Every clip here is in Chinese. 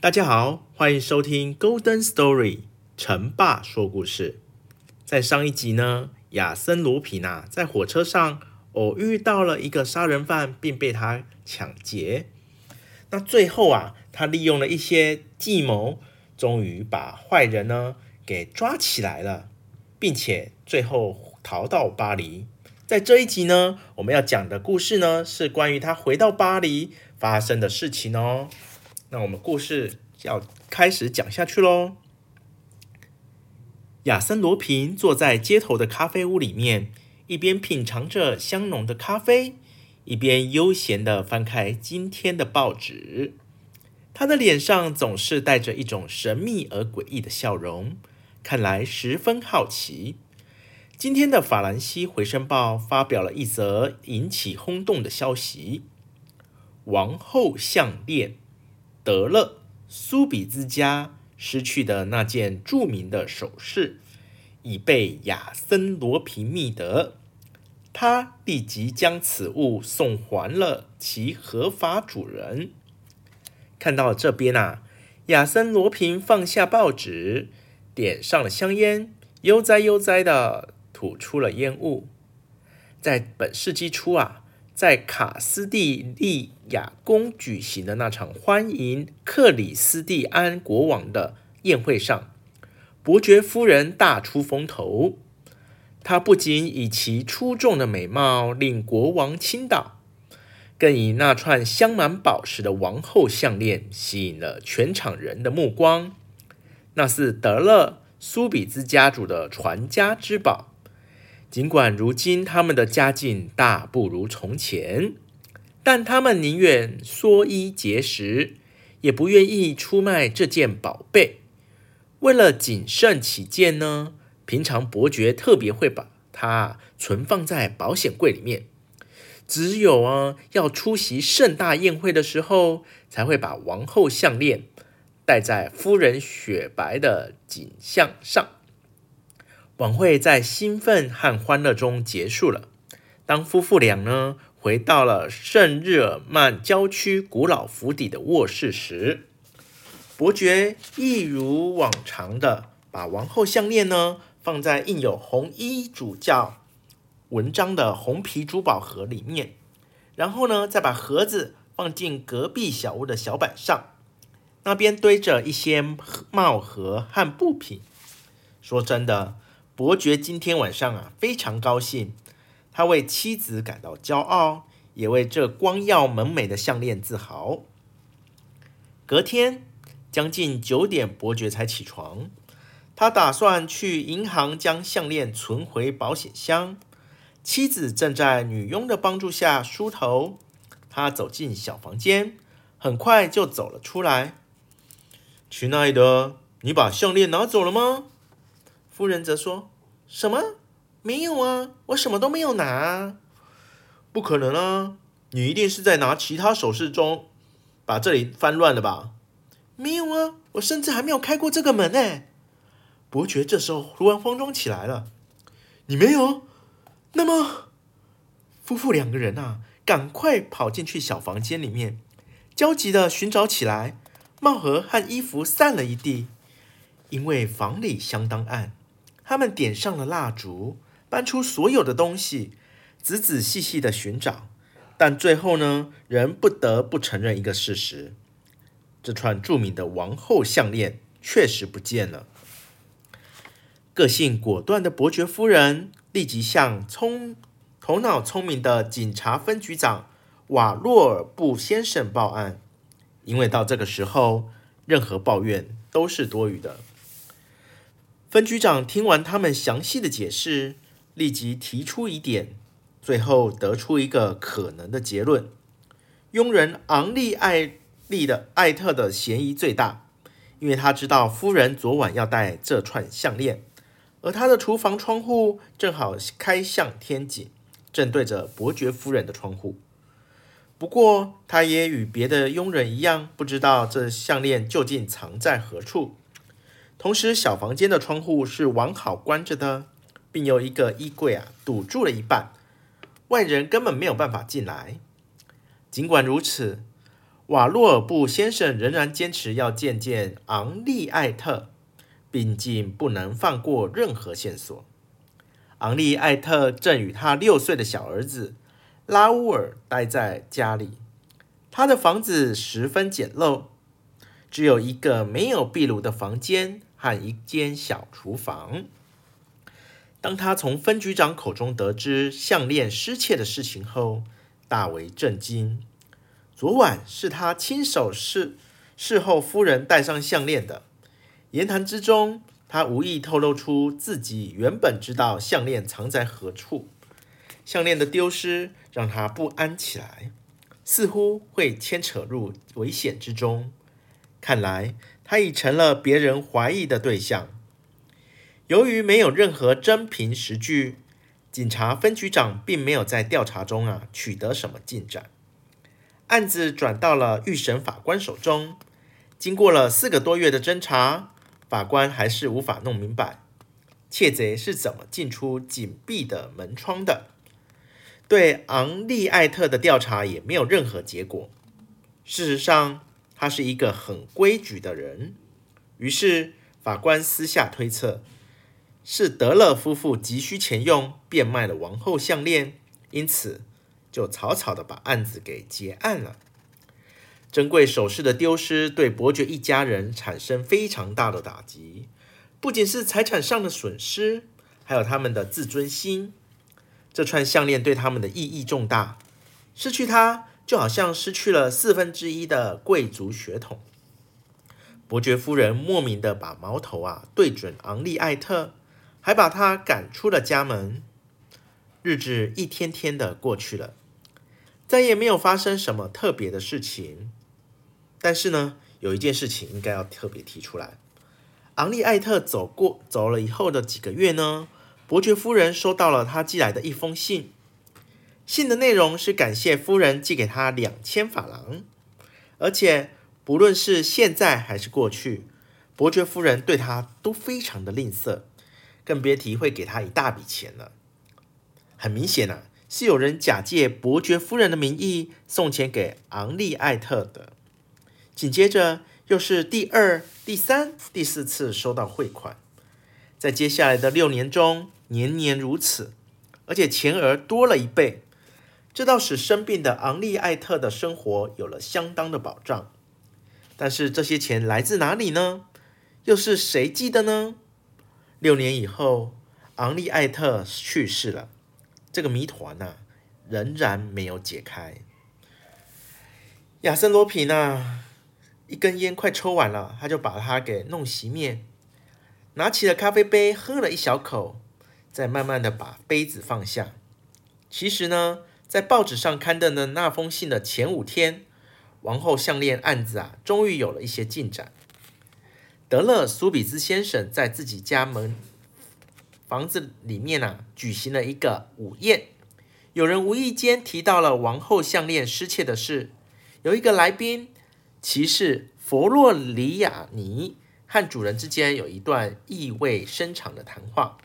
大家好，欢迎收听 Golden Story 陈爸说故事。在上一集呢，亚森罗苹啊，在火车上偶遇到了一个杀人犯，并被他抢劫。那最后啊，他利用了一些计谋，终于把坏人呢给抓起来了，并且最后逃到巴黎。在这一集呢，我们要讲的故事呢，是关于他回到巴黎发生的事情哦。那我们故事要开始讲下去喽。亚森罗平坐在街头的咖啡屋里面，一边品尝着香浓的咖啡，一边悠闲地翻开今天的报纸。他的脸上总是带着一种神秘而诡异的笑容，看来十分好奇。今天的法兰西回声报发表了一则引起轰动的消息：王后项链。德勒苏比兹家失去的那件著名的首饰已被亚森罗平觅得，他立即将此物送还了其合法主人。看到这边啊，亚森罗平放下报纸，点上了香烟，悠哉悠哉地吐出了烟雾。在本世纪初啊。在卡斯蒂利亚宫举行的那场欢迎克里斯蒂安国王的宴会上，伯爵夫人大出风头。她不仅以其出众的美貌令国王倾倒，更以那串镶满宝石的王后项链吸引了全场人的目光。那是德勒苏比兹家族的传家之宝。尽管如今他们的家境大不如从前，但他们宁愿缩衣节食，也不愿意出卖这件宝贝。为了谨慎起见呢，平常伯爵特别会把它存放在保险柜里面，只有啊要出席盛大宴会的时候，才会把王后项链戴在夫人雪白的颈项上。晚会在兴奋和欢乐中结束了。当夫妇俩呢回到了圣日耳曼郊区古老府邸的卧室时，伯爵一如往常的把王后项链呢放在印有红衣主教文章的红皮珠宝盒里面，然后呢再把盒子放进隔壁小屋的小板上，那边堆着一些帽盒和布品。说真的。伯爵今天晚上啊非常高兴，他为妻子感到骄傲，也为这光耀门楣的项链自豪。隔天将近九点，伯爵才起床，他打算去银行将项链存回保险箱。妻子正在女佣的帮助下梳头，他走进小房间，很快就走了出来。亲爱的，你把项链拿走了吗？夫人则说：“什么？没有啊，我什么都没有拿啊。不可能啊，你一定是在拿其他首饰中把这里翻乱了吧？没有啊，我甚至还没有开过这个门呢。”伯爵这时候突然慌张起来了。“你没有？那么……”夫妇两个人啊，赶快跑进去小房间里面，焦急的寻找起来。帽盒和衣服散了一地，因为房里相当暗。他们点上了蜡烛，搬出所有的东西，仔仔细细的寻找，但最后呢，仍不得不承认一个事实：这串著名的王后项链确实不见了。个性果断的伯爵夫人立即向聪头脑聪明的警察分局长瓦洛尔布先生报案。因为到这个时候，任何抱怨都是多余的。分局长听完他们详细的解释，立即提出疑点，最后得出一个可能的结论：佣人昂利艾利的艾特的嫌疑最大，因为他知道夫人昨晚要戴这串项链，而他的厨房窗户正好开向天井，正对着伯爵夫人的窗户。不过，他也与别的佣人一样，不知道这项链究竟藏在何处。同时，小房间的窗户是完好关着的，并有一个衣柜啊堵住了一半，外人根本没有办法进来。尽管如此，瓦洛尔布先生仍然坚持要见见昂利艾特，毕竟不能放过任何线索。昂利艾特正与他六岁的小儿子。拉乌尔待在家里，他的房子十分简陋，只有一个没有壁炉的房间和一间小厨房。当他从分局长口中得知项链失窃的事情后，大为震惊。昨晚是他亲手事事后夫人戴上项链的。言谈之中，他无意透露出自己原本知道项链藏在何处。项链的丢失让他不安起来，似乎会牵扯入危险之中。看来他已成了别人怀疑的对象。由于没有任何真凭实据，警察分局长并没有在调查中啊取得什么进展。案子转到了预审法官手中，经过了四个多月的侦查，法官还是无法弄明白窃贼是怎么进出紧闭的门窗的。对昂利艾特的调查也没有任何结果。事实上，他是一个很规矩的人。于是，法官私下推测，是德勒夫妇急需钱用，变卖了王后项链，因此就草草的把案子给结案了。珍贵首饰的丢失对伯爵一家人产生非常大的打击，不仅是财产上的损失，还有他们的自尊心。这串项链对他们的意义重大，失去它就好像失去了四分之一的贵族血统。伯爵夫人莫名的把矛头啊对准昂利艾特，还把他赶出了家门。日子一天天的过去了，再也没有发生什么特别的事情。但是呢，有一件事情应该要特别提出来：昂利艾特走过走了以后的几个月呢，伯爵夫人收到了他寄来的一封信，信的内容是感谢夫人寄给他两千法郎，而且不论是现在还是过去，伯爵夫人对他都非常的吝啬，更别提会给他一大笔钱了。很明显啊，是有人假借伯爵夫人的名义送钱给昂利艾特的。紧接着又是第二、第三、第四次收到汇款，在接下来的六年中。年年如此，而且钱额多了一倍，这倒使生病的昂利艾特的生活有了相当的保障。但是这些钱来自哪里呢？又是谁寄的呢？六年以后，昂利艾特去世了，这个谜团呢、啊，仍然没有解开。亚森罗苹呢，一根烟快抽完了，他就把它给弄熄灭，拿起了咖啡杯，喝了一小口。再慢慢的把杯子放下。其实呢，在报纸上刊登的那封信的前五天，王后项链案子啊，终于有了一些进展。德勒苏比兹先生在自己家门房子里面啊，举行了一个午宴。有人无意间提到了王后项链失窃的事。有一个来宾，骑士佛洛里亚尼和主人之间有一段意味深长的谈话。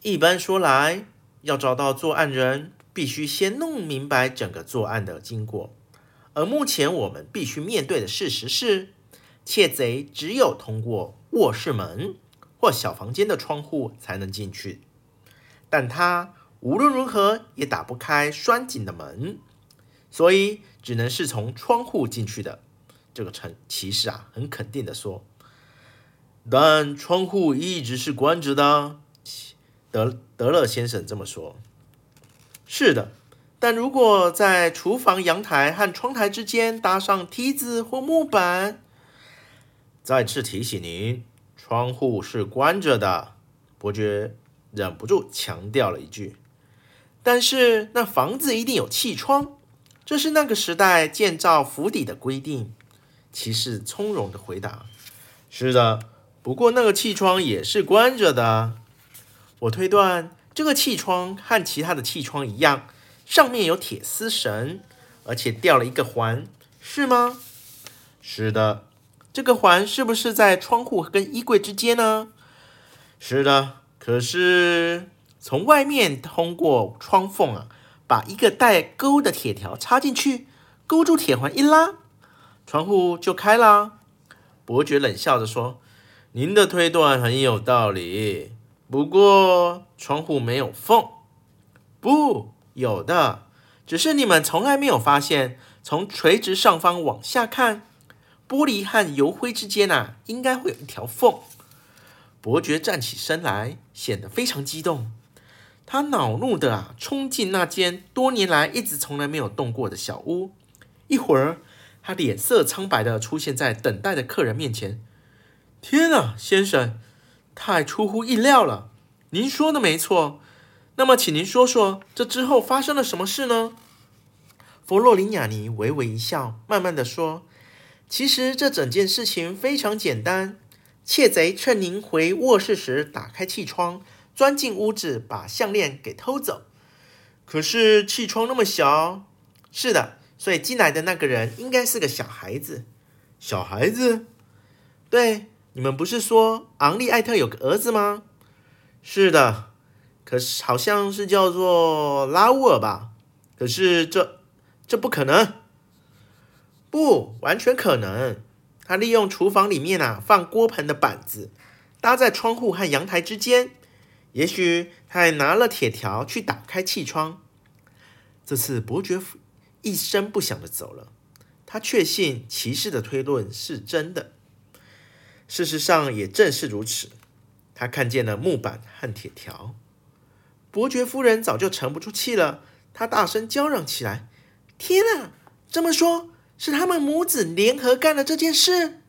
一般说来，要找到作案人，必须先弄明白整个作案的经过。而目前我们必须面对的事实是，窃贼只有通过卧室门或小房间的窗户才能进去，但他无论如何也打不开拴紧的门，所以只能是从窗户进去的。这个陈骑士啊，很肯定的说：“但窗户一直是关着的。”德德勒先生这么说：“是的，但如果在厨房阳台和窗台之间搭上梯子或木板，再次提醒您，窗户是关着的。伯爵忍不住强调了一句：“但是那房子一定有气窗，这是那个时代建造府邸的规定。”骑士从容地回答：“是的，不过那个气窗也是关着的。我推断，这个气窗和其他的气窗一样。”上面有铁丝绳，而且掉了一个环，是吗？是的。这个环是不是在窗户跟衣柜之间呢？是的。可是从外面通过窗缝啊，把一个带钩的铁条插进去，勾住铁环一拉，窗户就开了。伯爵冷笑着说：“您的推断很有道理，不过窗户没有缝。”不。有的，只是你们从来没有发现，从垂直上方往下看，玻璃和油灰之间啊，应该会有一条缝。伯爵站起身来，显得非常激动。他恼怒的啊，冲进那间多年来一直从来没有动过的小屋。一会儿，他脸色苍白的出现在等待的客人面前。天啊，先生，太出乎意料了！您说的没错。那么，请您说说这之后发生了什么事呢？弗洛林亚尼微微一笑，慢慢地说：“其实这整件事情非常简单。窃贼趁您回卧室时打开气窗，钻进屋子，把项链给偷走。可是气窗那么小，是的，所以进来的那个人应该是个小孩子。小孩子？对，你们不是说昂利艾特有个儿子吗？是的。”可是好像是叫做拉乌尔吧？可是这这不可能，不完全可能。他利用厨房里面啊放锅盆的板子搭在窗户和阳台之间，也许他还拿了铁条去打开气窗。这次伯爵夫一声不响的走了，他确信骑士的推论是真的。事实上也正是如此，他看见了木板和铁条。伯爵夫人早就沉不住气了，她大声叫嚷起来：“天哪！这么说，是他们母子联合干了这件事？”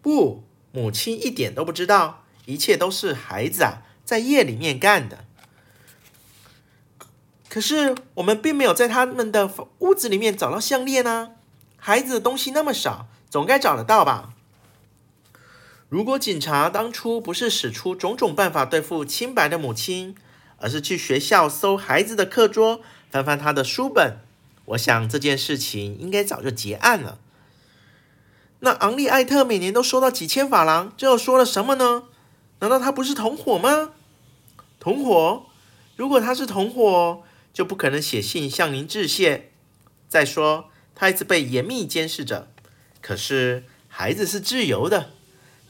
不，母亲一点都不知道，一切都是孩子啊在夜里面干的。可是我们并没有在他们的屋子里面找到项链啊！孩子的东西那么少，总该找得到吧？如果警察当初不是使出种种办法对付清白的母亲，而是去学校搜孩子的课桌，翻翻他的书本，我想这件事情应该早就结案了。那昂利艾特每年都收到几千法郎，这又说了什么呢？难道他不是同伙吗？同伙？如果他是同伙，就不可能写信向您致谢。再说，他一直被严密监视着。可是孩子是自由的。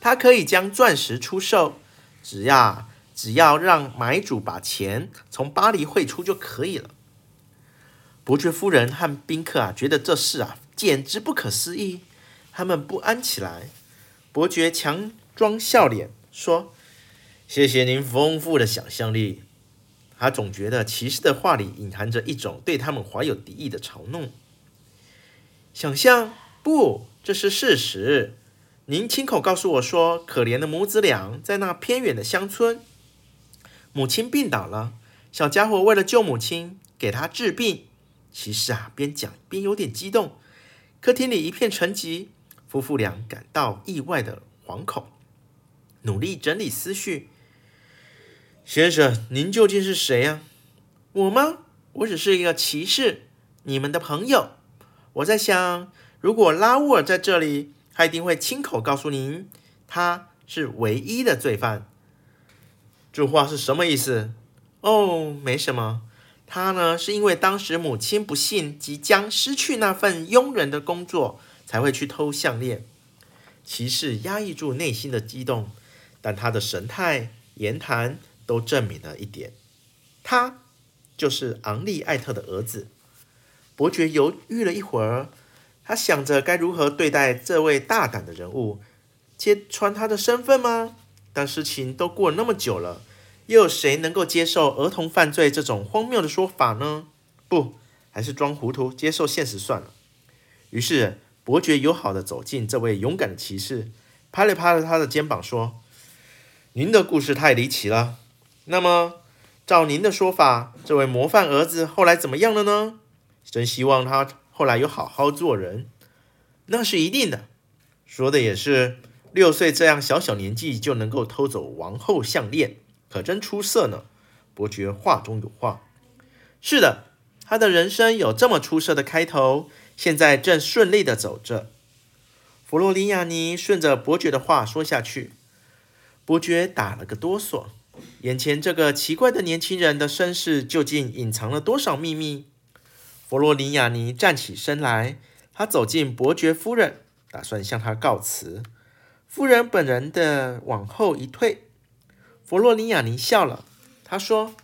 他可以将钻石出售，只要只要让买主把钱从巴黎汇出就可以了。伯爵夫人和宾客啊，觉得这事啊简直不可思议，他们不安起来。伯爵强装笑脸说：“谢谢您丰富的想象力。”他总觉得骑士的话里隐含着一种对他们怀有敌意的嘲弄。想象？不，这是事实。您亲口告诉我说，可怜的母子俩在那偏远的乡村，母亲病倒了，小家伙为了救母亲，给她治病。骑士啊，边讲边有点激动。客厅里一片沉寂，夫妇俩感到意外的惶恐，努力整理思绪。先生，您究竟是谁呀？我吗？我只是一个骑士，你们的朋友。我在想，如果拉乌尔在这里。他一定会亲口告诉您，他是唯一的罪犯。这话是什么意思？哦，没什么。他呢，是因为当时母亲不幸即将失去那份佣人的工作，才会去偷项链。骑士压抑住内心的激动，但他的神态、言谈都证明了一点：他就是昂利艾特的儿子。伯爵犹豫了一会儿。他想着该如何对待这位大胆的人物，揭穿他的身份吗？但事情都过了那么久了，又有谁能够接受儿童犯罪这种荒谬的说法呢？不，还是装糊涂，接受现实算了。于是伯爵友好的走近这位勇敢的骑士，拍了拍了他的肩膀，说：“您的故事太离奇了。那么，照您的说法，这位模范儿子后来怎么样了呢？真希望他后来有好好做人。那是一定的。说的也是。”六岁这样小小年纪就能够偷走王后项链，可真出色呢。伯爵话中有话。是的，他的人生有这么出色的开头，现在正顺利地走着。弗洛里亚尼顺着伯爵的话说下去。伯爵打了个哆嗦，眼前这个奇怪的年轻人的身世究竟隐藏了多少秘密？弗洛里亚尼站起身来，他走进伯爵夫人，打算向她告辞。夫人本人的往后一退，弗洛尼亚尼笑了。他说：“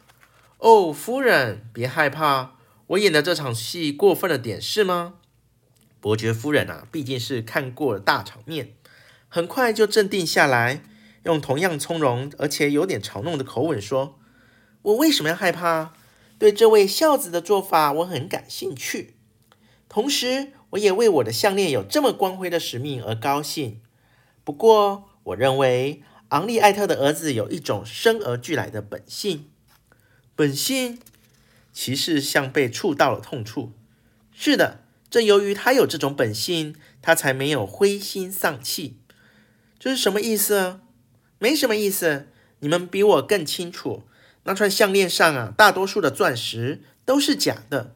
哦，夫人，别害怕，我演的这场戏过分了点，是吗？”伯爵夫人啊，毕竟是看过了大场面，很快就镇定下来，用同样从容而且有点嘲弄的口吻说：“我为什么要害怕？对这位孝子的做法，我很感兴趣。同时，我也为我的项链有这么光辉的使命而高兴。”不过，我认为昂利艾特的儿子有一种生而俱来的本性。本性？骑士像被触到了痛处。是的，正由于他有这种本性，他才没有灰心丧气。这是什么意思？没什么意思。你们比我更清楚。那串项链上啊，大多数的钻石都是假的。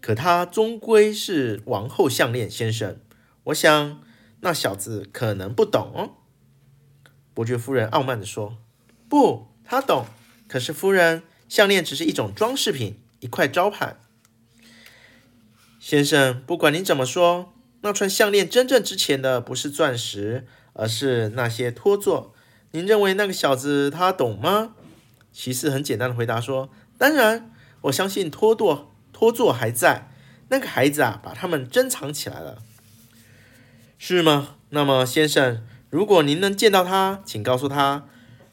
可它终归是王后项链，先生。我想。那小子可能不懂，伯爵夫人傲慢地说：“不，他懂。可是夫人，项链只是一种装饰品，一块招牌。先生，不管您怎么说，那串项链真正值钱的不是钻石，而是那些托座。您认为那个小子他懂吗？”骑士很简单的回答说：“当然，我相信托座托座还在。那个孩子啊，把它们珍藏起来了。”是吗？那么，先生，如果您能见到他，请告诉他，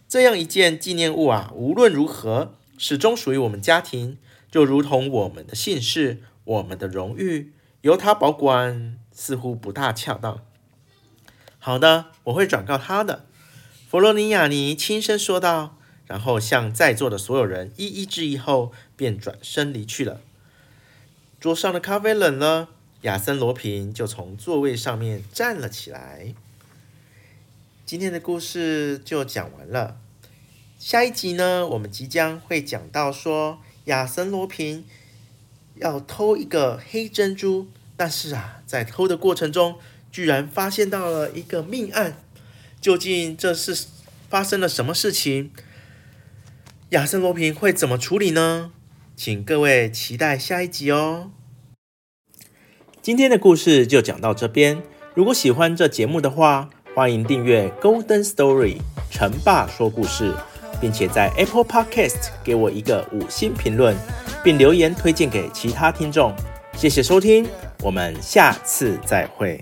这样一件纪念物啊，无论如何，始终属于我们家庭，就如同我们的姓氏、我们的荣誉，由他保管似乎不大恰当。好的，我会转告他的。弗洛尼亚尼轻声说道，然后向在座的所有人一一致意后，便转身离去了。桌上的咖啡冷了。亚森·罗平就从座位上面站了起来。今天的故事就讲完了。下一集呢，我们即将会讲到说，亚森·罗平要偷一个黑珍珠，但是啊，在偷的过程中，居然发现到了一个命案。究竟这是发生了什么事情？亚森·罗平会怎么处理呢？请各位期待下一集哦。今天的故事就讲到这边。如果喜欢这节目的话，欢迎订阅 Golden Story 成爸说故事，并且在 Apple Podcast 给我一个五星评论，并留言推荐给其他听众。谢谢收听，我们下次再会。